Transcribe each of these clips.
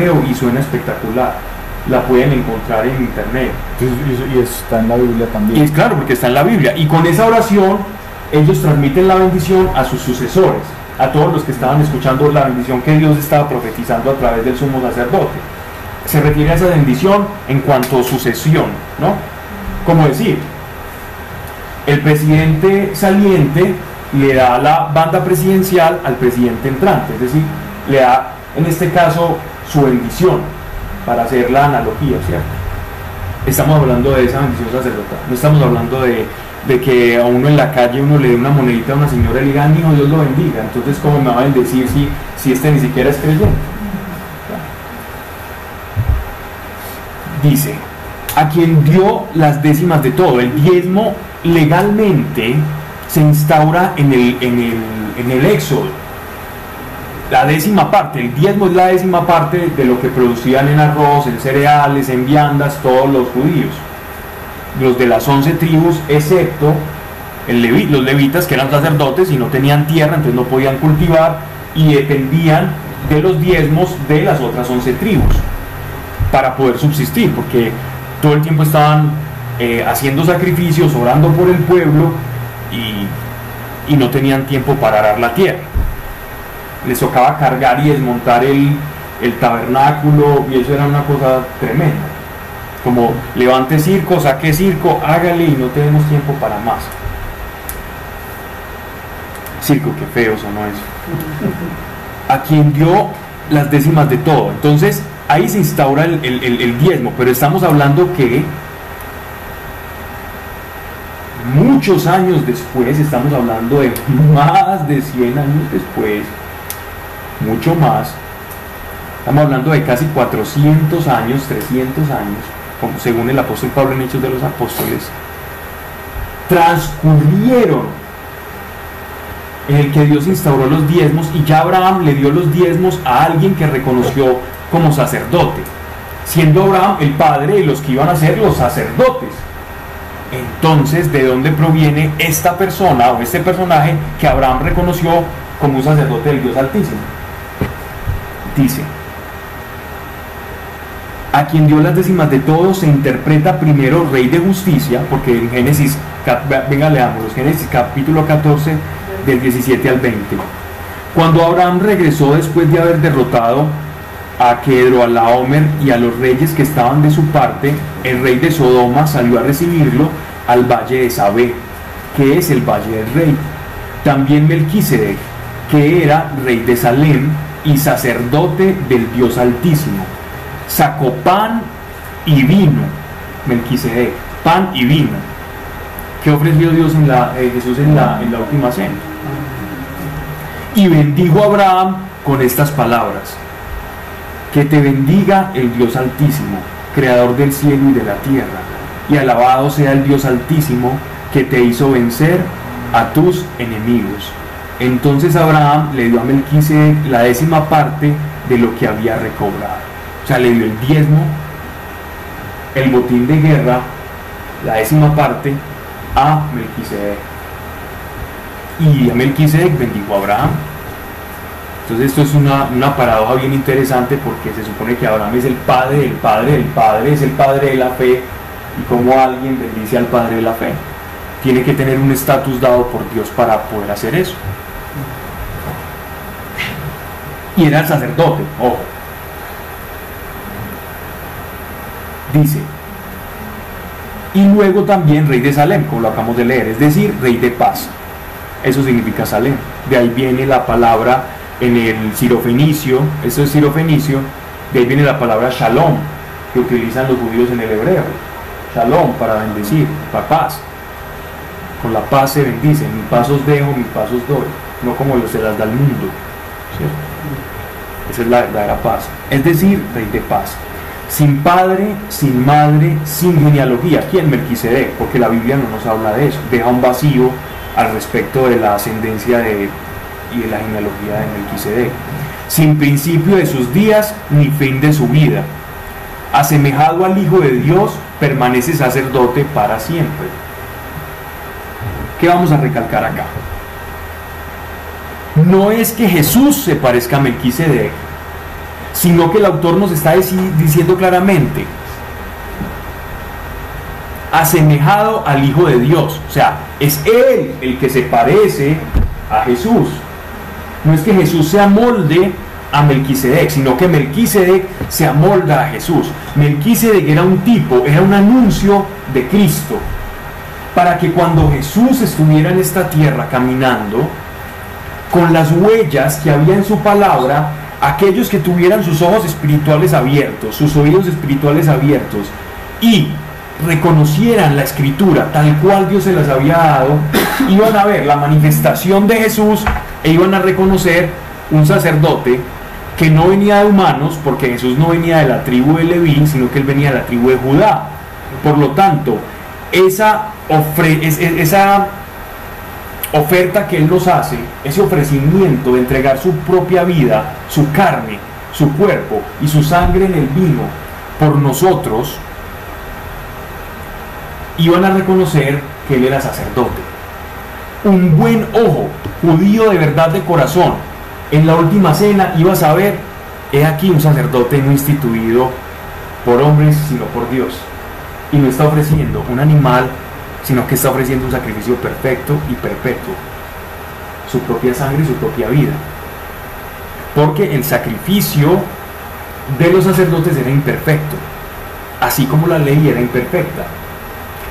hebreo y suena espectacular. La pueden encontrar en internet. Y, está en la Biblia también. Y es claro, porque está en la Biblia. Y con esa oración ellos transmiten la bendición a sus sucesores, a todos los que estaban escuchando la bendición que Dios estaba profetizando a través del sumo sacerdote. Se refiere a esa bendición en cuanto a sucesión, ¿no? Como decir, el presidente saliente le da la banda presidencial al presidente entrante, es decir, le da en este caso su bendición, para hacer la analogía, ¿cierto? Estamos hablando de esa bendición sacerdotal, no estamos hablando de, que a uno en la calle uno le dé una monedita a una señora y le diga, hijo, Dios lo bendiga, entonces ¿cómo me va a bendecir si, si este ni siquiera es creyente? Dice, a quien dio las décimas de todo, el diezmo legalmente se instaura en el, en el, en el éxodo. La décima parte, el diezmo es la décima parte de lo que producían en arroz, en cereales, en viandas, todos los judíos. Los de las once tribus, excepto el los levitas que eran sacerdotes y no tenían tierra, entonces no podían cultivar y dependían de los diezmos de las otras once tribus para poder subsistir, porque todo el tiempo estaban eh, haciendo sacrificios, orando por el pueblo y, no tenían tiempo para arar la tierra. Les tocaba cargar y desmontar el, tabernáculo y eso era una cosa tremenda. Como levante circo, saque circo, hágale y no tenemos tiempo para más. Circo, qué feo sonó eso. A quien dio las décimas de todo. Entonces, ahí se instaura el, el, diezmo, pero estamos hablando que muchos años después, estamos hablando de más de 100 años después, mucho más, estamos hablando de casi 400 años, 300 años, como según el apóstol Pablo en Hechos de los Apóstoles, transcurrieron en el que Dios instauró los diezmos y ya Abraham le dio los diezmos a alguien que reconoció como sacerdote, siendo Abraham el padre de los que iban a ser los sacerdotes. Entonces, ¿de dónde proviene esta persona o este personaje que Abraham reconoció como un sacerdote del Dios Altísimo? Dice, a quien dio las décimas de todos se interpreta primero rey de justicia, porque en Génesis, venga leamos, Génesis capítulo 14 del 17 al 20. Cuando Abraham regresó después de haber derrotado a Kedro, a Laomer y a los reyes que estaban de su parte, el rey de Sodoma salió a recibirlo al valle de Sabé, que es el valle del rey. También Melquisedec, que era rey de Salem y sacerdote del Dios Altísimo, sacó pan y vino. Melquisedec, pan y vino. ¿Qué ofreció Dios en la, eh, Jesús en la, en la última cena? Y bendijo a Abraham con estas palabras que te bendiga el Dios Altísimo, creador del cielo y de la tierra, y alabado sea el Dios Altísimo que te hizo vencer a tus enemigos. Entonces Abraham le dio a Melquisedec la décima parte de lo que había recobrado. O sea, le dio el diezmo, el botín de guerra, la décima parte a Melquisedec. Y a Melquisedec bendijo a Abraham entonces esto es una, una, paradoja bien interesante porque se supone que Abraham es el padre del padre del padre, es el padre de la fe y como alguien bendice al padre de la fe. Tiene que tener un estatus dado por Dios para poder hacer eso. Y era el sacerdote, ojo. Dice, y luego también rey de Salem, como lo acabamos de leer, es decir, rey de paz. Eso significa Salem. De ahí viene la palabra en el sirofenicio, eso es sirofenicio, de ahí viene la palabra shalom, que utilizan los judíos en el hebreo. Shalom para bendecir, para paz. Con la paz se bendice, mis pasos dejo, mis pasos doy, no como los se las da el mundo. Esa es la verdadera paz. Es decir, rey de paz. Sin padre, sin madre, sin genealogía. ¿Quién Melquisedec? Porque la Biblia no nos habla de eso. Deja un vacío al respecto de la ascendencia de y de la genealogía de Melquisedec, sin principio de sus días ni fin de su vida. Asemejado al Hijo de Dios, permanece sacerdote para siempre. ¿Qué vamos a recalcar acá? No es que Jesús se parezca a Melquisedec, sino que el autor nos está diciendo claramente, asemejado al Hijo de Dios. O sea, es Él el que se parece a Jesús. No es que Jesús se amolde a Melquisedec, sino que Melquisedec se amolda a Jesús. Melquisedec era un tipo, era un anuncio de Cristo, para que cuando Jesús estuviera en esta tierra caminando, con las huellas que había en su palabra, aquellos que tuvieran sus ojos espirituales abiertos, sus oídos espirituales abiertos, y reconocieran la escritura tal cual Dios se las había dado, iban a ver la manifestación de Jesús e iban a reconocer un sacerdote que no venía de humanos, porque Jesús no venía de la tribu de Leví, sino que él venía de la tribu de Judá. Por lo tanto, esa, esa oferta que Él nos hace, ese ofrecimiento de entregar su propia vida, su carne, su cuerpo y su sangre en el vino por nosotros, iban a reconocer que Él era sacerdote. Un buen ojo, judío de verdad de corazón, en la última cena iba a saber, he aquí un sacerdote no instituido por hombres, sino por Dios. Y no está ofreciendo un animal, sino que está ofreciendo un sacrificio perfecto y perpetuo. Su propia sangre y su propia vida. Porque el sacrificio de los sacerdotes era imperfecto, así como la ley era imperfecta.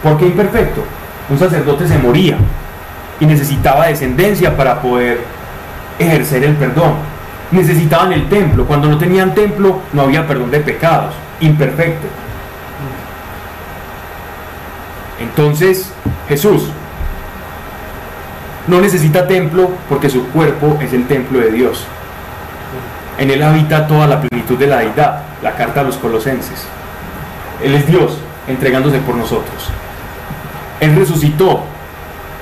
¿Por qué imperfecto? Un sacerdote se moría y necesitaba descendencia para poder ejercer el perdón. Necesitaban el templo. Cuando no tenían templo no había perdón de pecados. Imperfecto. Entonces Jesús no necesita templo porque su cuerpo es el templo de Dios. En él habita toda la plenitud de la deidad, la carta a los colosenses. Él es Dios entregándose por nosotros. Él resucitó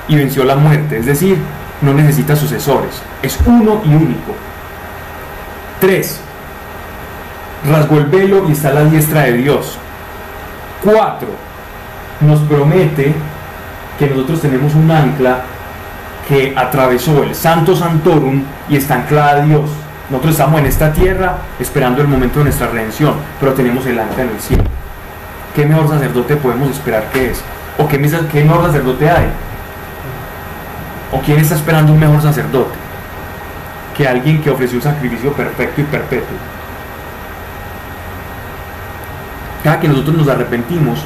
y venció la muerte, es decir, no necesita sucesores, es uno y único. Tres, rasgó el velo y está a la diestra de Dios. Cuatro, nos promete que nosotros tenemos un ancla que atravesó el Santo Santorum y está anclada a Dios. Nosotros estamos en esta tierra esperando el momento de nuestra redención, pero tenemos el ancla en el cielo. ¿Qué mejor sacerdote podemos esperar que es? ¿O qué, mejor sacerdote hay? ¿O quién está esperando un mejor sacerdote? Que alguien que ofreció un sacrificio perfecto y perpetuo. Cada que nosotros nos arrepentimos,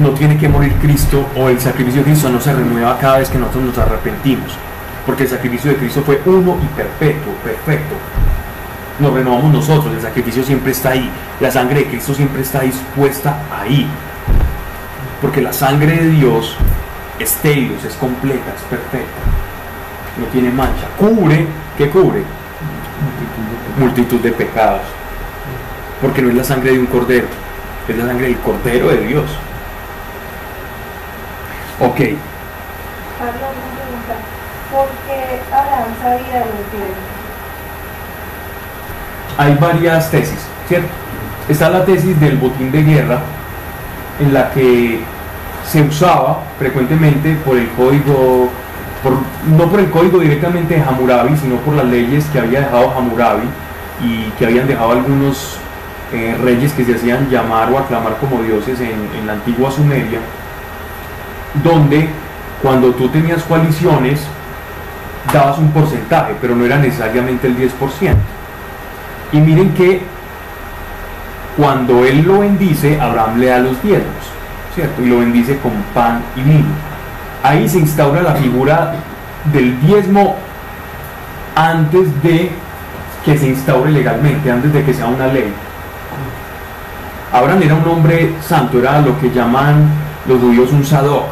no tiene que morir Cristo o el sacrificio de Cristo no se renueva cada vez que nosotros nos arrepentimos. Porque el sacrificio de Cristo fue uno y perpetuo, perfecto. Nos renovamos nosotros, el sacrificio siempre está ahí. La sangre de Cristo siempre está dispuesta ahí. Porque la sangre de Dios es telos, es completa, es perfecta. No tiene mancha. Cubre, ¿qué cubre? Multitud de pecados. Porque no es la sangre de un cordero, es la sangre del cordero de Dios. Ok, Carlos, una pregunta. ¿Por qué Abraham sabía lo que hay varias tesis, ¿cierto? Está la tesis del botín de guerra, en la que se usaba frecuentemente por el código, por- no por el código directamente de Hammurabi, sino por las leyes que había dejado Hammurabi y que habían dejado algunos eh, reyes que se hacían llamar o aclamar como dioses en, en la antigua Sumeria, donde cuando tú tenías coaliciones dabas un porcentaje, pero no era necesariamente el 10%. Y miren que cuando él lo bendice, Abraham le da los diezmos, ¿cierto? Y lo bendice con pan y vino. Ahí se instaura la figura del diezmo antes de que se instaure legalmente, antes de que sea una ley. Abraham era un hombre santo, era lo que llaman los judíos un sadok,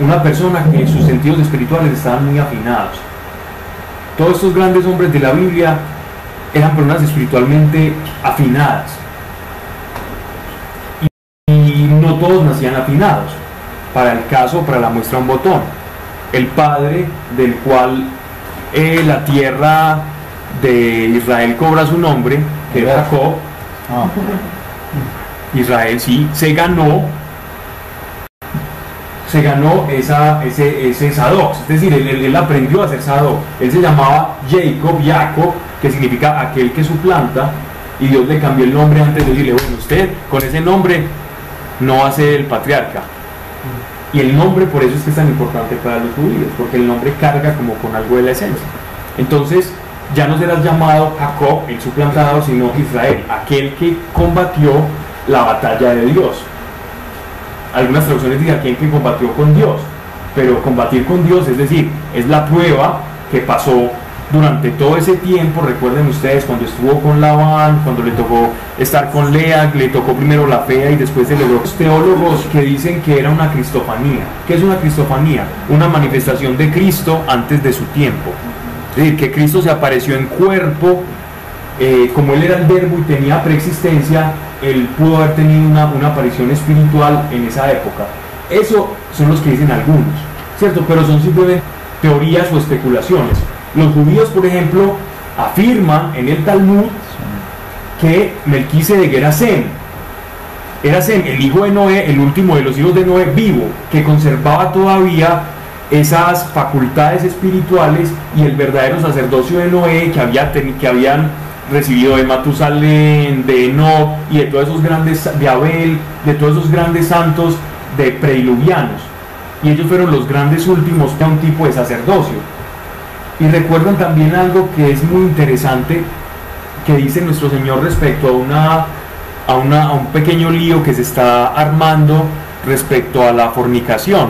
una persona que sus sentidos espirituales estaban muy afinados. Todos estos grandes hombres de la Biblia eran personas espiritualmente afinadas. Y, no todos nacían afinados. Para el caso, para la muestra un botón. El padre del cual eh, la tierra de Israel cobra su nombre, que es Jacob, Ah, Israel sí, se ganó se ganó esa, ese, ese es decir, él, aprendió a ser Sadoc. Él se llamaba Jacob, Jacob, que significa aquel que suplanta, y Dios le cambió el nombre antes de decirle, bueno, usted con ese nombre no va a ser el patriarca. Y el nombre por eso es que es tan importante para los judíos, porque el nombre carga como con algo de la esencia. Entonces, ya no serás llamado Jacob, el suplantado, sino Israel, aquel que combatió la batalla de Dios. Algunas traducciones dicen aquel que combatió con Dios, pero combatir con Dios, es decir, es la prueba que pasó durante todo ese tiempo, recuerden ustedes cuando estuvo con Labán, cuando le tocó estar con Lea, le tocó primero la fea y después logró. Los teólogos que dicen que era una cristofanía. ¿Qué es una cristofanía? Una manifestación de Cristo antes de su tiempo. Es decir, que Cristo se apareció en cuerpo, eh, como él era el verbo y tenía preexistencia, él pudo haber tenido una, una aparición espiritual en esa época. Eso son los que dicen algunos, ¿cierto? Pero son simplemente teorías o especulaciones. Los judíos, por ejemplo, afirman en el Talmud que Melquisedec era Sem. Era Sem, el hijo de Noé, el último de los hijos de Noé vivo, que conservaba todavía esas facultades espirituales y el verdadero sacerdocio de Noé que, había que habían recibido de Matusalén, de Enoch y de todos esos grandes, de Abel, de todos esos grandes santos de preiluvianos. Y ellos fueron los grandes últimos de un tipo de sacerdocio. Y recuerdan también algo que es muy interesante que dice nuestro Señor respecto a, una, a, una, a un pequeño lío que se está armando respecto a la fornicación.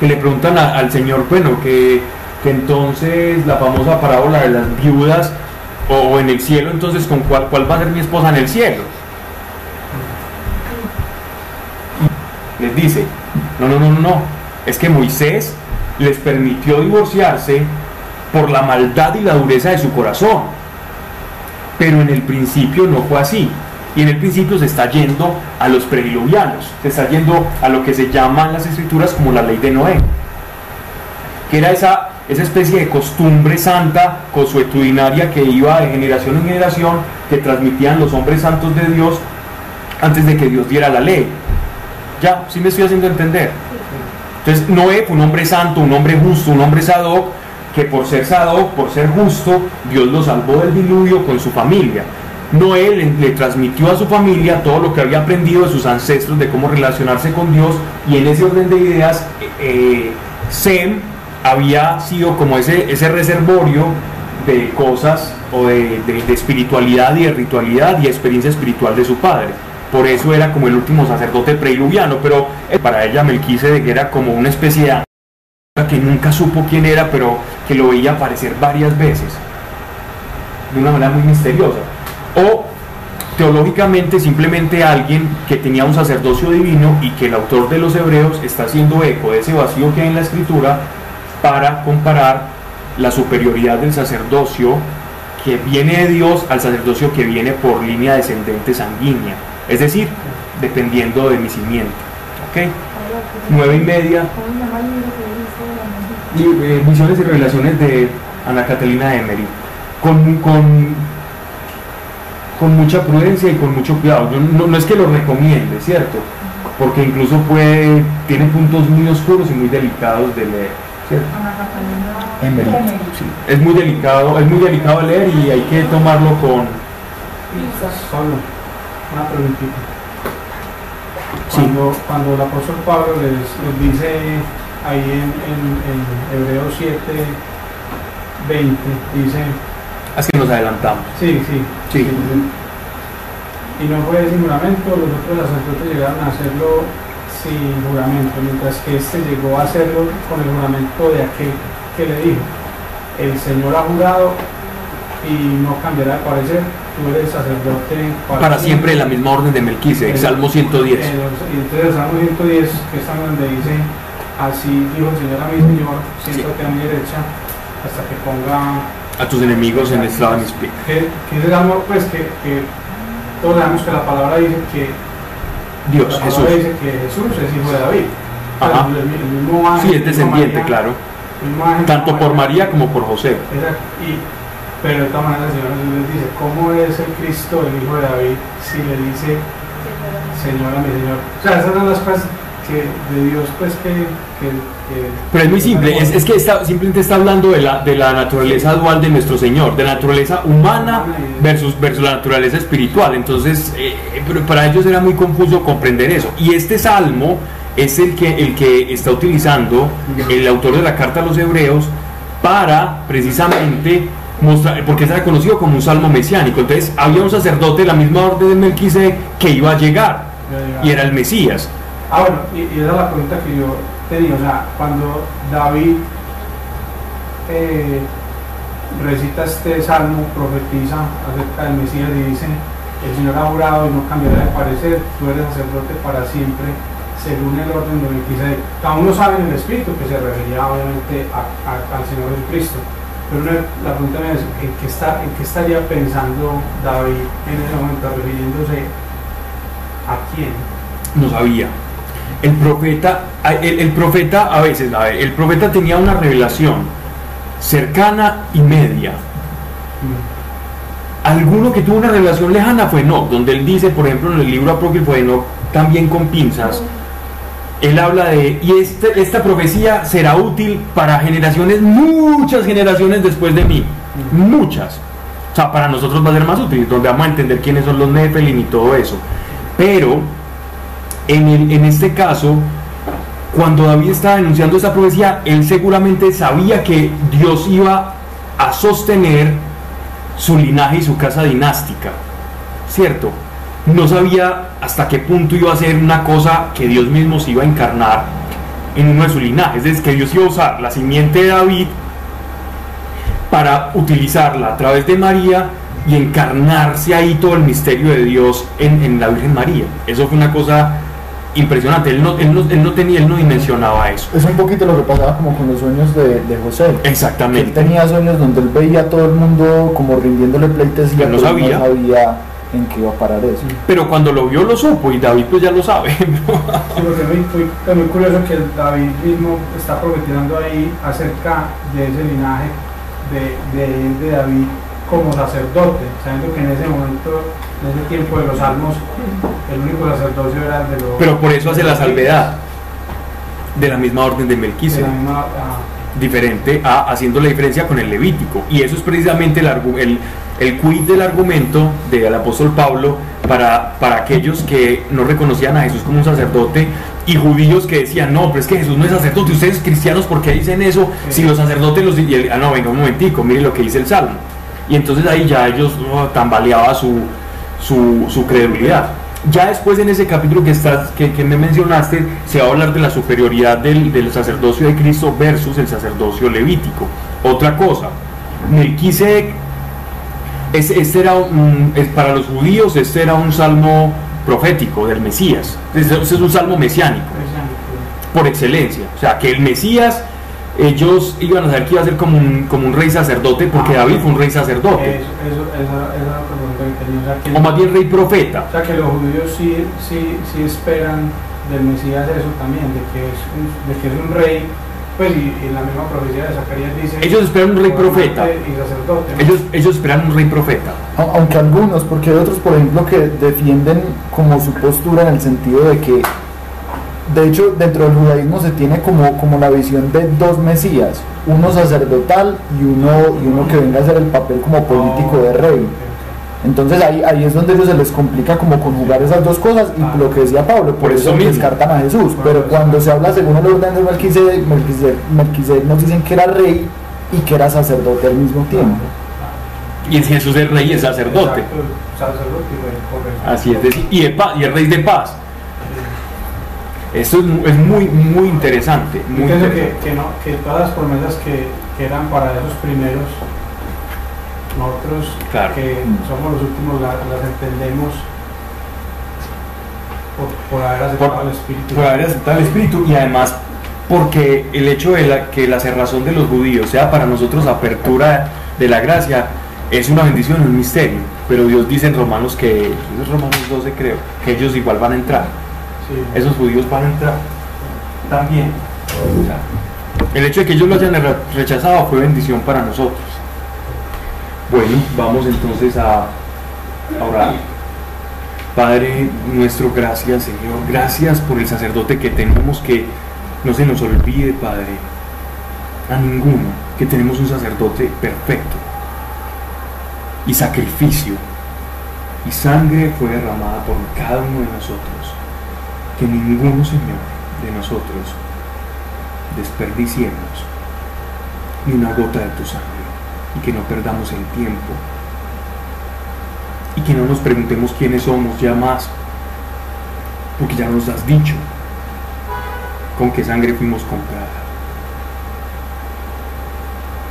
Que le preguntan al Señor, bueno, que entonces la famosa parábola de las viudas o, en el cielo, entonces con cuál, va a ser mi esposa en el cielo. Les dice, no, no, no, no, no, es que Moisés les permitió divorciarse por la maldad y la dureza de su corazón. Pero en el principio no fue así. Y en el principio se está yendo a los prediluvianos, se está yendo a lo que se llama en las escrituras como la ley de Noé, que era esa, esa especie de costumbre santa, consuetudinaria que iba de generación en generación, que transmitían los hombres santos de Dios antes de que Dios diera la ley. Ya, sí me estoy haciendo entender. Entonces Noé fue un hombre santo, un hombre justo, un hombre sadoc, que por ser sadoc, por ser justo, Dios lo salvó del diluvio con su familia. Noé le, transmitió a su familia todo lo que había aprendido de sus ancestros, de cómo relacionarse con Dios, y en ese orden de ideas, eh, eh, Sem había sido como ese, ese reservorio de cosas o de, de- espiritualidad y de ritualidad y experiencia espiritual de su padre. Por eso era como el último sacerdote preiluviano, pero eh, para ella Melquisedec era como una especie de que nunca supo quién era, pero que lo veía aparecer varias veces, de una manera muy misteriosa. O teológicamente simplemente alguien que tenía un sacerdocio divino y que el autor de los hebreos está haciendo eco de ese vacío que hay en la escritura para comparar la superioridad del sacerdocio que viene de Dios al sacerdocio que viene por línea descendente sanguínea, es decir, dependiendo de mi simiente. ¿ok? Nueve y media, ¿Cómo se llama el libro que dice la y, eh, Visiones y Revelaciones de Ana Catalina Emery. Con, con, con mucha prudencia y con mucho cuidado. No, no es que lo recomiende, ¿cierto? Porque incluso puede, tiene puntos muy oscuros y muy delicados de leer, Emery. Emery. Es muy delicado, es muy delicado de leer y hay que tomarlo con... Solo una preguntita. Sí. Cuando, cuando el apóstol Pablo les, les dice ahí en, en, en Hebreos 7, 20, dice, Es que nos adelantamos. sí, sí, Sí. Y no fue sin juramento, los otros sacerdotes llegaron a hacerlo sin juramento, mientras que este llegó a hacerlo con el juramento de aquel que le dijo, el Señor ha jurado y no cambiará de parecer, tú eres sacerdote Para siempre la misma orden de Melquisedec, Salmo 110. Eh, los- y entonces el Salmo 110, que es tan donde dice, así dijo el Señor a mi Señor, siéntate a mi derecha, hasta que ponga A tus enemigos en el estrado de mis pies. que, que pues que, que todos sabemos que la palabra dice que Dios, Jesús. que Jesús es hijo de David. Ajá. el, el mismo ángel, Sí, es el mismo descendiente, María, claro. ángel, Tanto por María como por José. Exacto. Y, pero de todas maneras el Señor Jesús les dice, ¿cómo es el Cristo, el hijo de David, si le dice Señor a mi Señor? O sea, esas son las cosas que de Dios, pues que. que, que- Pero es muy simple, es, es que está, simplemente está hablando de la, de la naturaleza dual de nuestro Señor, de la naturaleza humana versus, versus la naturaleza espiritual. Entonces, eh, eh, pero para ellos era muy confuso comprender eso. Y este salmo es el que, el que está utilizando el autor de la carta a los hebreos para precisamente mostrar, porque es reconocido como un salmo mesiánico. Entonces, había un sacerdote de la misma orden de Melquisedec que iba a llegar y era el Mesías. Ah, bueno, y, y esa es la pregunta que yo tenía. O sea, cuando David eh, recita este salmo, profetiza acerca del Mesías y dice: El Señor ha jurado y no cambiará de parecer, tú eres sacerdote para siempre, según el orden de Melquisedec. Cada uno sabe en el Espíritu que se refería obviamente al Señor Jesucristo. Pero la pregunta es: ¿en qué, está, ¿en qué estaría pensando David en ese momento, refiriéndose a quién? no sabía. El profeta, el, profeta a veces, el profeta tenía una revelación cercana y media. Alguno que tuvo una revelación lejana fue Enoch, donde él dice, por ejemplo, en el libro apócrifo de Enoch, también con pinzas, él habla de, y este, esta profecía será útil para generaciones, muchas generaciones después de mí, muchas. O sea, para nosotros va a ser más útil, donde vamos a entender quiénes son los Nephilim y todo eso. Pero, en, el- en este caso, cuando David estaba denunciando esa profecía, él seguramente sabía que Dios iba a sostener su linaje y su casa dinástica, ¿cierto? No sabía hasta qué punto iba a ser una cosa que Dios mismo se iba a encarnar en uno de sus linajes, es decir, que Dios iba a usar la simiente de David para utilizarla a través de María y encarnarse ahí todo el misterio de Dios en, en la Virgen María. Eso fue una cosa impresionante, él no, él no, él no tenía, él no dimensionaba eso. Es un poquito lo que pasaba como con los sueños de, de José. que Él Exactamente. tenía sueños donde él veía a todo el mundo como rindiéndole pleitesía, Él no pero sabía. no sabía en qué iba a parar eso. Pero cuando lo vio lo supo y David pues ya lo sabe. Muy, muy- es muy curioso que David mismo está profetizando ahí acerca de ese linaje de, de, de David como sacerdote, sabiendo que en ese momento, en ese tiempo de los salmos, el único sacerdocio era el de los... Pero por eso hace la salvedad. De la misma orden de de Melquisedec. misma, ah, diferente a haciendo la diferencia con el levítico. Y eso es precisamente el, el, el quid del argumento del apóstol Pablo para, para aquellos que no reconocían a Jesús como un sacerdote y judíos que decían no, pero es que Jesús no es sacerdote, ustedes cristianos ¿por qué dicen eso? Si los sacerdotes los y él, ah no, venga un momentico, mire lo que dice el Salmo y entonces ahí ya ellos oh, tambaleaba su, su, su credulidad ya después en ese capítulo que, estás, que, que me mencionaste, se va a hablar de la superioridad del, del sacerdocio de Cristo versus el sacerdocio levítico. Otra cosa, Melquisedec, es- este era un- es para los judíos, este era un salmo profético del Mesías. Este es un salmo mesiánico, por excelencia. O sea, que el Mesías, ellos iban a saber que iba a ser como un, como un rey sacerdote, porque Ah. David fue un rey sacerdote, Eso, eso, esa, esa es la pregunta que tenía. O sea, que, o más bien rey profeta. o sea, que los judíos sí, sí, sí esperan del Mesías eso también, de que es un, de que es un rey, pues y, y la misma profecía de Zacarías dice... Ellos esperan un rey profeta. Y sacerdote. ¿no? Ellos, ellos esperan un rey profeta. A- Aunque algunos, porque hay otros, por ejemplo, que defienden como su postura en el sentido de que, de hecho, dentro del judaísmo se tiene como, como la visión de dos mesías, uno sacerdotal y uno, y uno que venga a hacer el papel como político de rey. Entonces ahí, ahí es donde a ellos se les complica como conjugar esas dos cosas y lo que decía Pablo, por, Por eso eso mismo. descartan a Jesús. Pero cuando se habla según el orden de Melquisedec, Melquisedec, Melquisedec nos dicen que era rey y que era sacerdote al mismo tiempo. Y Jesús es rey y es sacerdote. Exacto, sacerdote y rey, correcto. Así es decir, y, paz, y es rey de paz. Esto es, mu- es muy, muy interesante. Yo Muy que, interesante. que, no, que todas las promesas que, que eran para esos primeros, nosotros Claro. que somos los últimos la- las entendemos por, por haber aceptado Por- el Espíritu. Por haber aceptado el Espíritu y además porque el hecho de la, que la cerrazón de los judíos sea para nosotros apertura de la gracia es una bendición, un misterio. Pero Dios dice en Romanos que, Romanos 12 creo, que ellos igual van a entrar. Esos judíos van a entrar también. El hecho de que ellos lo hayan re- rechazado fue bendición para nosotros. Bueno, vamos entonces a, a orar. Padre nuestro, gracias Señor, gracias por el sacerdote que tenemos, que no se nos olvide, Padre, a ninguno, que tenemos un sacerdote perfecto y sacrificio y sangre fue derramada por cada uno de nosotros. Que ninguno, Señor, de nosotros desperdiciemos ni una gota de tu sangre y que no perdamos el tiempo y que no nos preguntemos quiénes somos ya más, porque ya nos has dicho con qué sangre fuimos comprada.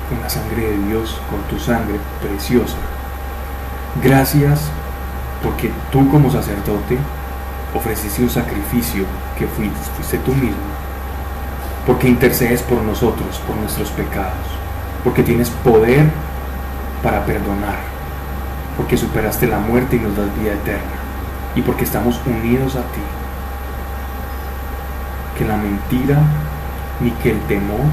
Con la sangre de Dios, con tu sangre preciosa. Gracias porque tú como sacerdote ofreciste un sacrificio que fuiste, fuiste tú mismo, porque intercedes por nosotros, por nuestros pecados, porque tienes poder para perdonar, porque superaste la muerte y nos das vida eterna, y porque estamos unidos a ti. Que la mentira ni que el temor